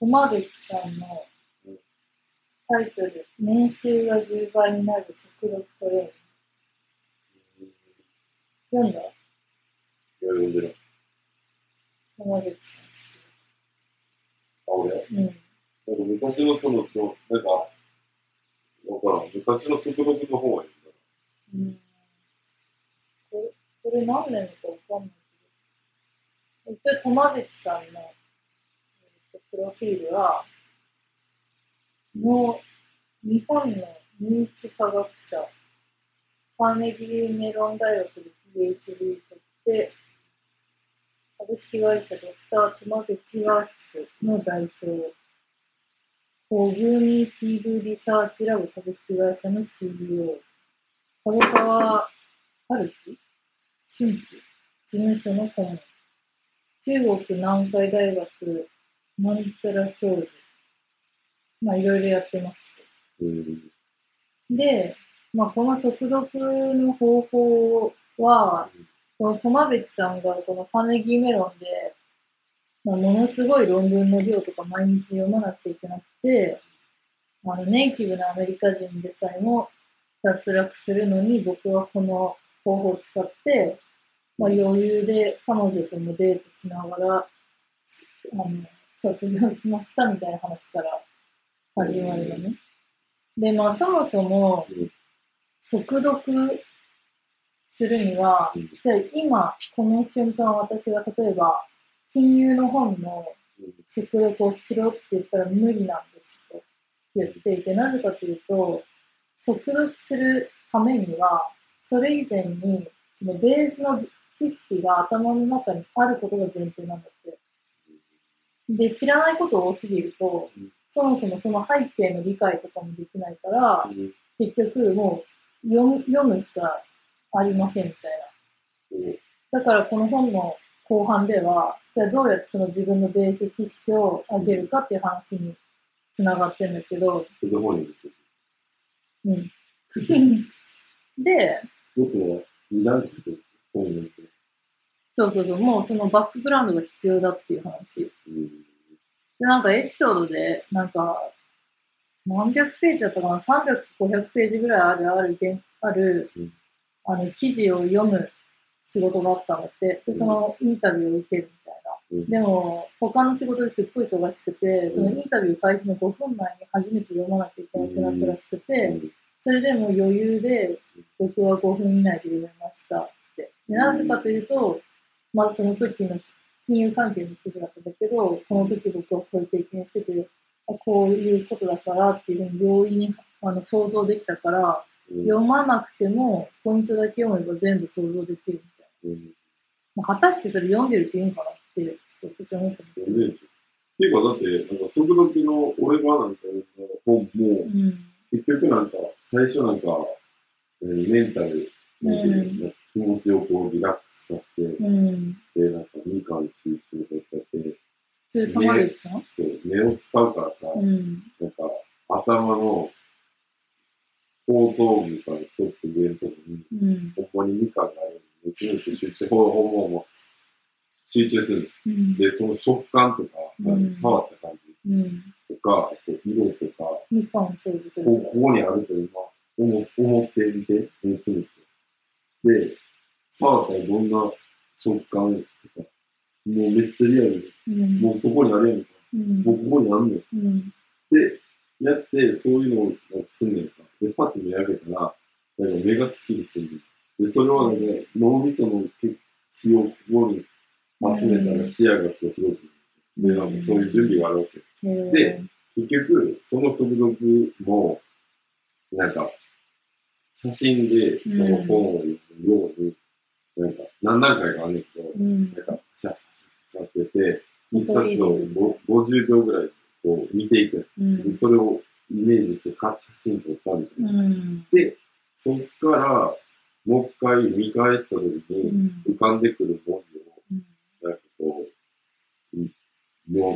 駒口さんのタイトル、年収が10倍になる速読トレーニング。読んだ？いや、読んでる。駒口さあ、俺ん好き。うん。なんか昔のその、のなんか、わからん。昔の速読の方がいいんだ。うん。これ、これ何年かわかんないけど、一応苫米地さんの、えっとプロフィールは、の日本の認知科学者、カーネギーメロン大学で PhD 取って、株式会社ドクター苫米地ワークスの代表、コグニティブリサーチラボ株式会社の CEO、角川春樹春樹事務所の顧問、中国南海大学なんちゃら教授、まあいろいろやってますと。うん。で、まあ、この速読の方法は、この友別さんがこのカーネギーメロンで、まあ、ものすごい論文の量とか毎日読まなくちゃいけなくて、あのネイティブなアメリカ人でさえも脱落するのに僕はこの方法を使って、まあ、余裕で彼女ともデートしながら、あの、卒業しましたみたいな話から始まるのね。で、まあそもそもうん、速読するにはうん、じゃあ今、この瞬間私が例えば、金融の本の速読をしろって言ったら無理なんですと言っていて、なぜかというと、速読するためには、それ以前に、そのベースの知識が頭の中にあることが前提なんだって。で、知らないこと多すぎるとうん、そもそもその背景の理解とかもできないから、うん。結局もう読む読むしかありませんみたいな。だからこの本の後半では、じゃあどうやってその自分のベース知識を上げるかっていう話につながってんだけど、に。うん。で、僕は二段階で本に出てる。そうそうそう、もうそのバックグラウンドが必要だっていう話。うん。で、なんかエピソードで、なんか、何百ページだったかな ?300、500ページぐらいある、ある、げあるうん、あの、記事を読む仕事があったんだって。で、そのインタビューを受けるみたいな。うん。でも、他の仕事ですっごい忙しくて、んそのインタビュー開始の5分前に初めて読まなきゃいけなくなったらしくて、うんそれでもう余裕で、僕は5分以内で読めましたって。でなぜかというと、まあその時の金融関係の記事だったんだけど、この時僕はこういう経験してて、あこういうことだからっていうふうに容易にあの想像できたから、うん。読まなくてもポイントだけ読めば全部想像できるみたいうん。な。まあ、果たしてそれ読んでるっていいのかなって、ちょっと私は思ったんだけど。ねっていうか、だって、なんか、速読の俺がなんか本も、うん。結局なんか、最初なんか、えーメンタル、なんていうの気持ちをこうリラックスさせて、うん。で、なんか、ミカに集中とかって、それ、玉口さんそう、目を使うからさ、うん。なんか、頭の後頭部からちょっと上のとこに、うん。ここにミカがあるので、めちゃめちゃ集中、ほほぼも集中する。うん。で、その食感とか、うん触った感じうん。とか、あと色とか、みかんをするこここにあると今、思思ってみて、目つむって。で、触ったらどんな食感とか、もうめっちゃリアルで、うん。もうそこにあるやんか。うん。もうここにあんねん。うん。で、やって、そういうのをすんねんか。で、パッと目開けたら、なんか目がスッキリする。で、それはなんか脳みその血をここに集めたら視野がこう広く。で、なんかそういう準備があるわけ。で、結局、その速読も、なんか、写真でその本を読むように、なんか、何段階かあるんだけど、うんなんか、パシャパシャパシャってて、一冊をご50秒ぐらいこう見ていく。うんでそれをイメージしてカッ写真撮ったみたいな。うんで、そっから、もう一回見返した時うに、ん浮かんでくる文字を、うんなんかこう、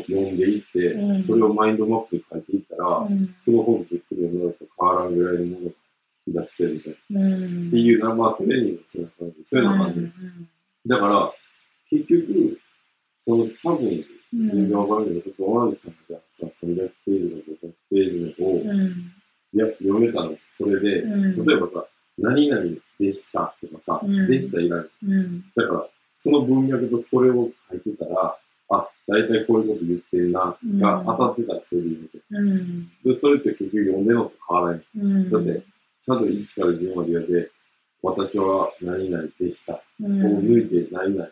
読んでいって、うんそれをマインドマップに書いていったら、うんその本じっくり読むのと変わらんぐらいのものが出してるみたいな。うんっていうな、まあトレーニングする感じ。そういうのがある、だから、結局、その多分、うん全然わからないけど、ちょっと山口さんがじゃあ、300ページの500ページのを、うん。いや読めたの、それで、うん例えばさ、何々でしたとかさ、うんでしたいらない。うん。だから、その文脈とそれを書いてたら、あ、大体こういうこと言ってるな、うんが当たってたらそれで言うて。うん。で、それって結局読んでるのと変わらない。うん。だって、ちゃんと1から10までやで、私は何々でした。うをん、抜いて何々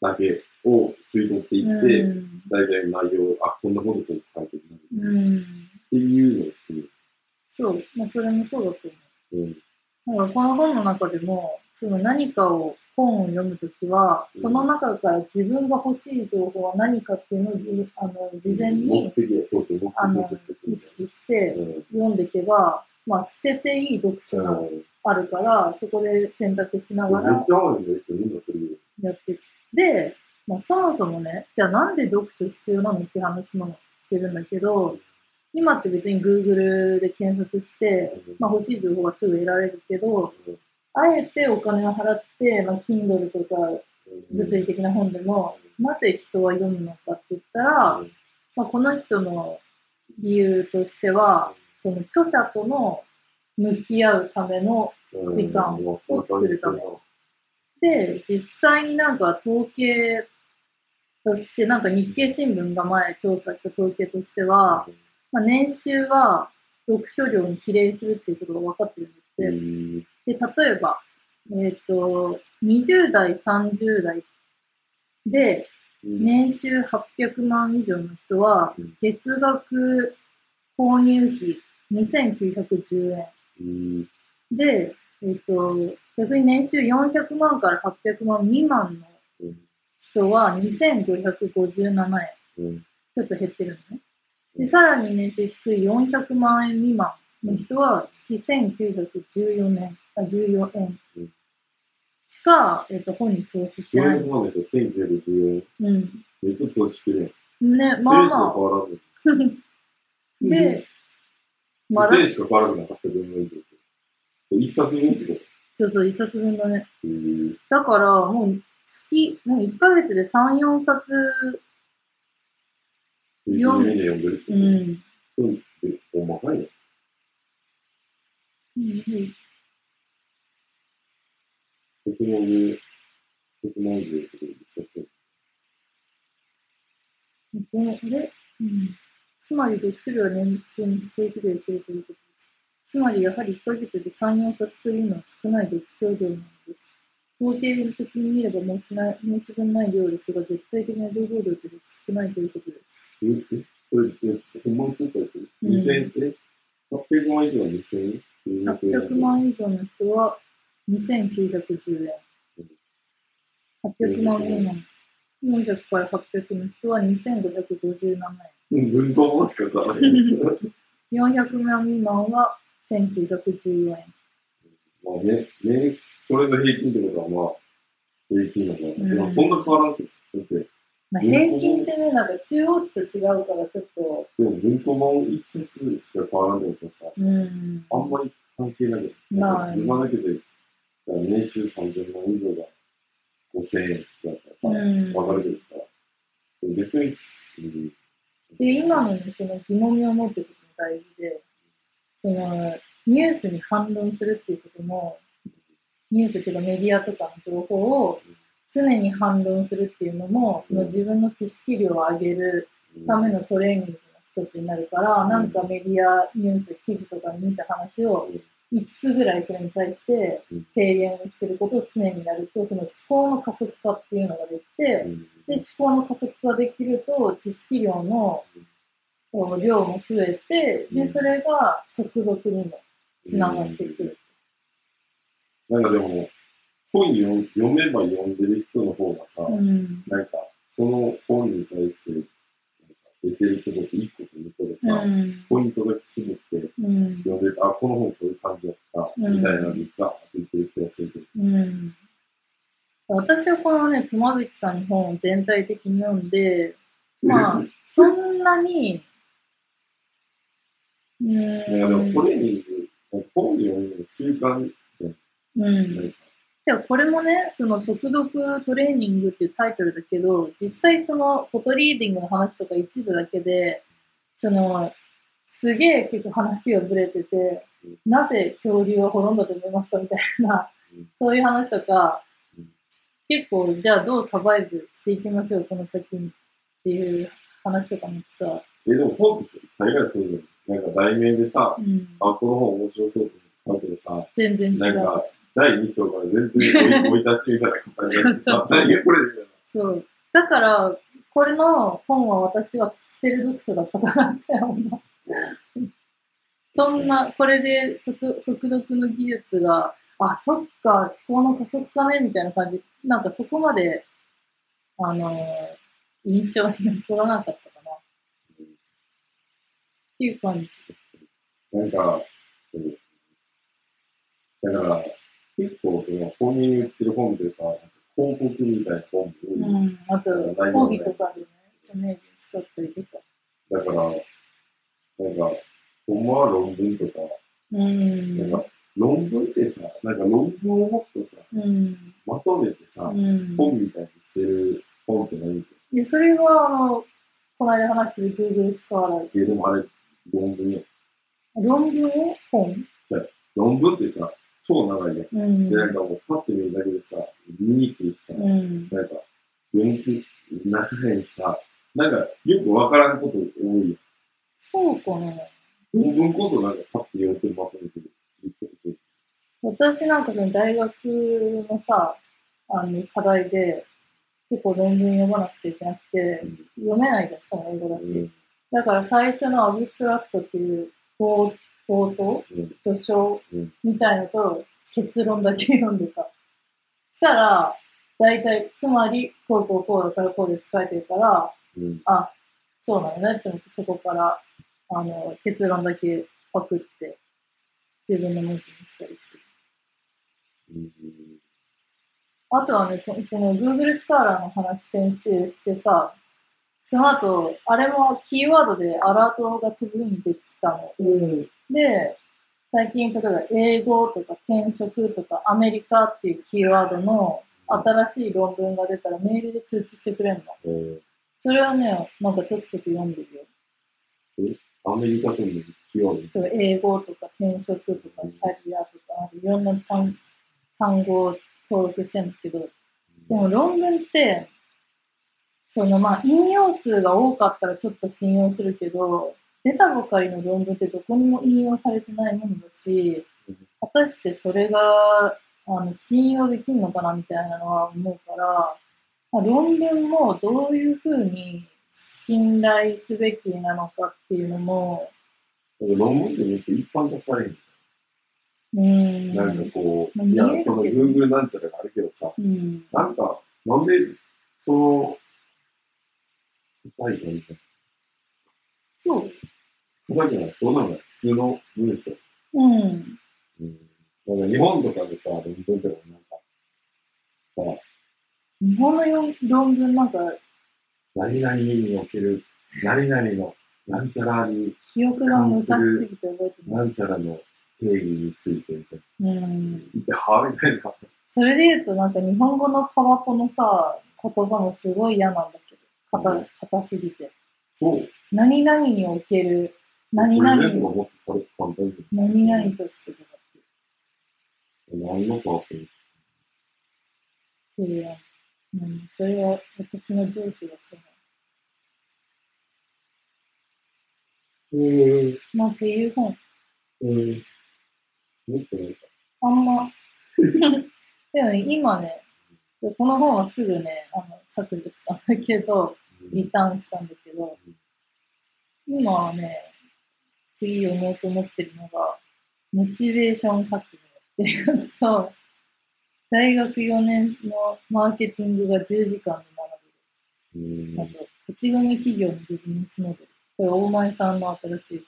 だけを吸い取っていって、うん大体内容、あ、こんなこと書いてるな、っうん。ていうのをする。そう。まあ、それもそうだと思う。うん。なんかこの本の中でも、その何かを、本を読むときは、うんその中から自分が欲しい情報は何かっていうのをじあの事前目にうそう、目あの意。識してうん。読んでいけば、まあ、捨てていい読書があるから、そこで選択しながめっらちゃ多いんだよ。やって。で、まあ、そもそもね、じゃあなんで読書必要なのって話もしてるんだけど、今って別に Google で検索して、まあ、欲しい情報はすぐ得られるけど、あえてお金を払って、まあ、Kindle とか物理的な本でも、なぜ人は読むのかって言ったら、まあ、この人の理由としては、その著者との向き合うための、時間を作るため。で、実際になんか統計として、なんか日経新聞が前調査した統計としては、まあ、年収は読書量に比例するっていうことが分かってるんですって。で、例えば、えっ、と、20代、30代で、年収800万以上の人はうん、月額購入費2910円。で、えっ、と、逆に年収400万から800万未満の人は2557円。ちょっと減ってるのね。で、さらに年収低い400万円未満の人は月1914年、あ14円うんしか、えっと、本に投資してない。400万の人1914円。うん。めっちゃ投資してるやん。ね、1000まあま。あ。で、まだ？1000、円しか変わなかった分の以上って。一冊分ってこそうそう、一冊分だね。だから、もう月、もう1ヶ月で3、4冊、読んでるう。ん。そうって、ほんまかいな。うんテクノロジー、テクノロジーってことで一冊これうん。つまり読書量は年収に正比例するということです。つまりやはり1ヶ月で3、4冊というのは少ない読書量なのです。統計的に見れば申しない申し分ない量ですが、絶対的な情報量として少ないということです。ええそれって、ほんまにそうかってうん ?2000 円？って、800万以上は2000円800万以上の人は2910円。800万未満。400から800の人は2557うん、文庫本しか買わない。円。400万未満は1914円。まあね、ね、それの平均ってことはまあ、平均なのかな。うんまあそんな変わらんけど、だって、まあ、平均ってね、なんか中央値と違うからちょっと、でも文庫本一冊しか変わらんってことはさ、うん。あんまり関係なくて、ないズバだけで、年収30万以上が5000円だったらさ、うんわかるけどさ、逆に、うん、で、今のね、その疑問に思ってることも大事で、その、ニュースに反論するっていうことも、ニュースっていうかメディアとかの情報を常に反論するっていうのも、その自分の知識量を上げるためのトレーニングの一つになるから、なんかメディア、ニュース、記事とかに見た話を5つぐらいそれに対して提言することを常にやると、その思考の加速化っていうのができて、で、思考の加速化できると、知識量の量も増えて、で、それが速読にもつながってくる。なんかでも、本読読めば読んでる人の方がさ、うん。なんか、その本に対して、なんか出てることって1個と2個でさ、うん。ポイントだけ絞ってうん。読んでて、あ、この本こういう感じだった、みたいなのにザーって言ってる気がするけど。うん。私はこのね、友淵さんの本を全体的に読んで、まあ、そんなに、うなんかでもト、レーニング、本読むの習慣じゃん。うん。でもこれもね、その速読トレーニングっていうタイトルだけど、実際そのフォトリーディングの話とか一部だけで、その、すげえ結構話がぶれててうん、なぜ恐竜は滅んだと思いますかみたいなうん、そういう話とかうん、結構、じゃあどうサバイブしていきましょう、この先にっていう話とかもさ、え、でも本って大概そうじゃん。なんか題名でさ、うん、あ、この本面白そうと思って買うけどさ、全然違う。なんか、第2章から全然追い立ちみたいな感じでそうそう。だから、これの本は私は捨てる読書だったかなって思う。そんな、これで速速読の技術が、あ、そっか、思考の加速かねみたいな感じ。なんかそこまで、あのー印象に残らなかったかな。っていう感じ。なんか、だから、結構その本人言ってる本でさ、広告みたいな本も多い。うん。あと、講義とかでね、著名人使ったりとか。だから、なんか、ほんまは論文とか、うん。なんか、論文ってさ、なんか論文をもっとさ、うん。まとめてさ、うん。本みたいにしてる本って何って。で、それが、あの、この間話してる Google スカーラーえ、でもあれ、論文や。論文を？本？論文ってさ、超長いやん。うんで、。なんかもうパッて見るだけでさ、見にくいしさ、うん。なんか、読気長いしさ、なんか、よくわからんこと多い。そうかね。論文こそなんかパッて読んでまとめてる。私なんかその大学のさ、あの、課題で、結構論文読まなくちゃいけなくて、読めないじゃん、しかも英語だし。うんだから最初のアブストラクトっていう冒冒頭、うん。序章？うん。みたいのと結論だけ読んでた。したら、大体、つまり、こうこうこうだからこうです書いてるから、うん。あ、そうなのねって思って、そこから、あの、結論だけパクって、自分の文字にしたりしてる。うん。あとはね、こその Google スカーラーの話先週してさ、その後、あれもキーワードでアラートが飛ぶようにできたの。で、最近例えば英語とか転職とかアメリカっていうキーワードの新しい論文が出たらメールで通知してくれるの。えーそれはね、なんかちょくちょく読んでるよ。アメリカとのキーワード？英語とか転職とかキャリアとかいろんな単単語を登録してるんだけど、でも論文って、そのまあ引用数が多かったらちょっと信用するけど、出たばかりの論文ってどこにも引用されてないものだしうん、果たしてそれがあの信用できるのかなみたいなのは思うから、まあ、論文もどういうふうに信頼すべきなのかっていうのも、論文ってめっちゃ一般化される。うーん。なんかこう、いやその Google なんちゃらがあるけどさ、うん。なんか、なんで、その、答えがい。そう。答えじゃない、そうなのが普通の文章。うん。うん。なんか日本とかでさ、論文とかなんか、さ、日本のよ論文なんか何々における、何々の、なんちゃらに、記憶が昔すぎて覚えてな。ないんちゃらの定義についてみたいな。うん。言って、はぁみたいな。それで言うとなんか日本語のパワポのさ、言葉もすごい嫌なんだけど、硬硬すぎて。そう。何々における、何々と簡単に。何々としてとかって何のかって。それは、うん、それは私の上司がそううん。なの。まあっていう本、うん。もっとなん。か、あん。ま、でもね、今ね、この本はすぐね、あの、削除したん。だけど、リターンしたん。だけど、今はね、次読もうと思ってるのが、モチベーション革命っていうやつと、大学4年のマーケティングが10時間にうん。学べる。あと、勝ち組企業のビジネスモデル。これ、大前さんの新しい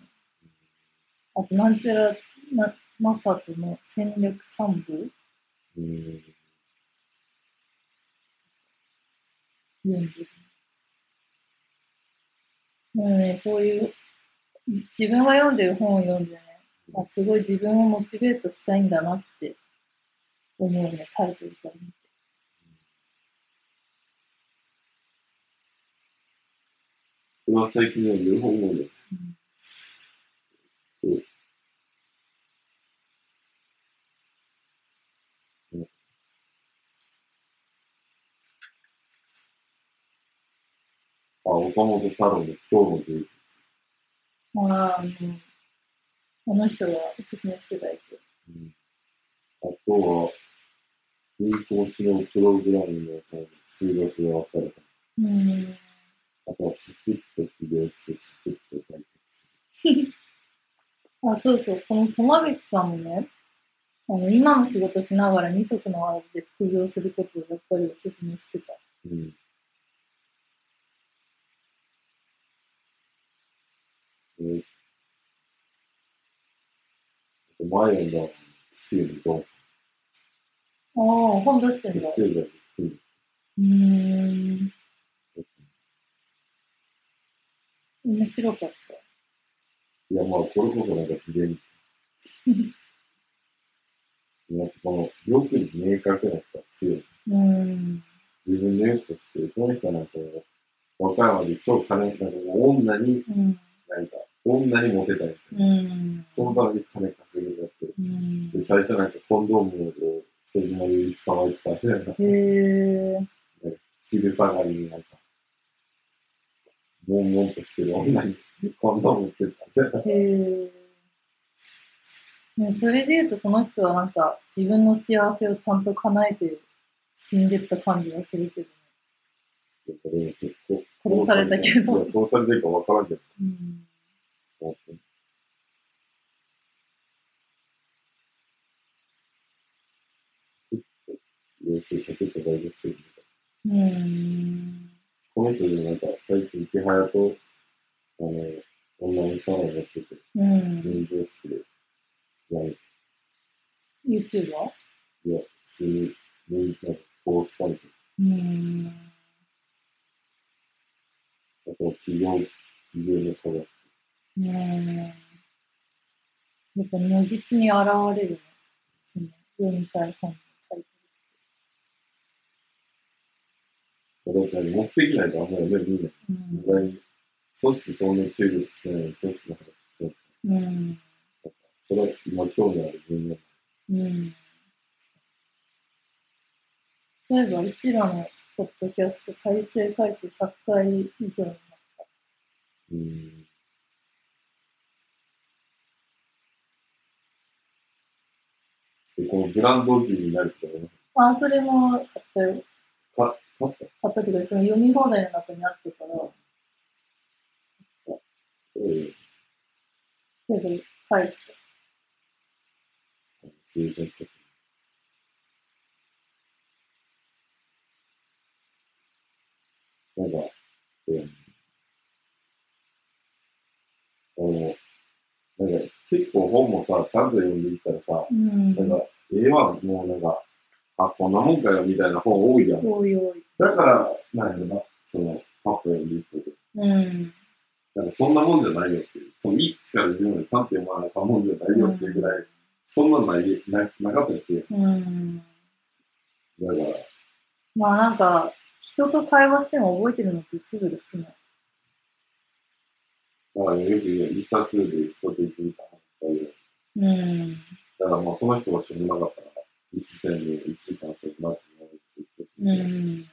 本。あと、なんちゃら、な、マサトの戦略3部うん。読んでる。もうね、こういう、自分が読んでる本を読んでね、あすごい自分をモチベートしたいんだなって思うね、タイトルから見て。これは最近の日本語で。うんそう。うんあ、岡本太郎の今日の芸術。まあ、うん。あの人がおすすめしてたやつ。うんあとは、プログラムの数学が分かるかうん。ら。あとは、サクッと起業して、サクッと解決あ、そうそう。この友口さんもね、あの、今の仕事しながら二足のわらで副業することをやっぱりおすすめしてた。する。うん。えー、あと前読んだ、シールと、ああ、本出してんだ。覚醒剤で金うーん。面白かった。いや、まあ、これこそなんか自然に。なんかこの、欲に明確な人は強い。うーん。自分の欲として、この人はなんか、和歌山で超金、なんか女に、うん。なんか、女にモテたい。うん。そのために金稼ぐんだって。うん。で、最初なんかコンドームを人島でさばいてたみたいな。へえ。昼下がりになんか、悶々としてる女にコンドームってたみたいな。へえ。ね、それで言うと、その人はなんか自分の幸せをちゃんと叶えて死んでった感じがするけどね。殺されたけど殺されてるか分からんけど。うん。本当に要するにサクッと大学生みたいな。うん。この人でなんか最近池早と、あの、女のサウナやってて、うん。入場式で、いや、い?や、普通に、人気なんかこうしたりとか、うん。あとは企業、企業のうん。やっぱ如実に現れるね。そのたい本のタイだから目的ないとあんまり読めるんだよ。ト意外に、組織そんなに注力してない組織の話。うん。それは今興味ある分野。うん。うん。そういえば、うちらのポッドキャスト再生回数100回以上になった。うん。で、このブランド人になるとかね、あ、それも買ったよ。か、買った？買ったけど、その読み放題の中にあったから、えけど、返した。え数字とか。なんか、そうやね。あの、なんか、結構本もさ、ちゃんと読んでいったらさ、うん。なんか、ええわ、もうなんか、あ、こんなもんかよ、みたいな本多いやん。おいおい。だから、なんやろな、その、パッと読んでいってる。うん。なんか、そんなもんじゃないよっていう。その、一から自分でちゃんと読まなあかんもんじゃないよっていうぐらい、そんなない、な、なかったですよ。うん。だから、まあなんか、人と会話しても覚えてるのって一部ですね。だからよく言う、一冊で人と一時間話したり、うん。だからまあ、その人が知らなかったら、一冊で一時間してなって思うって言って、て、うん。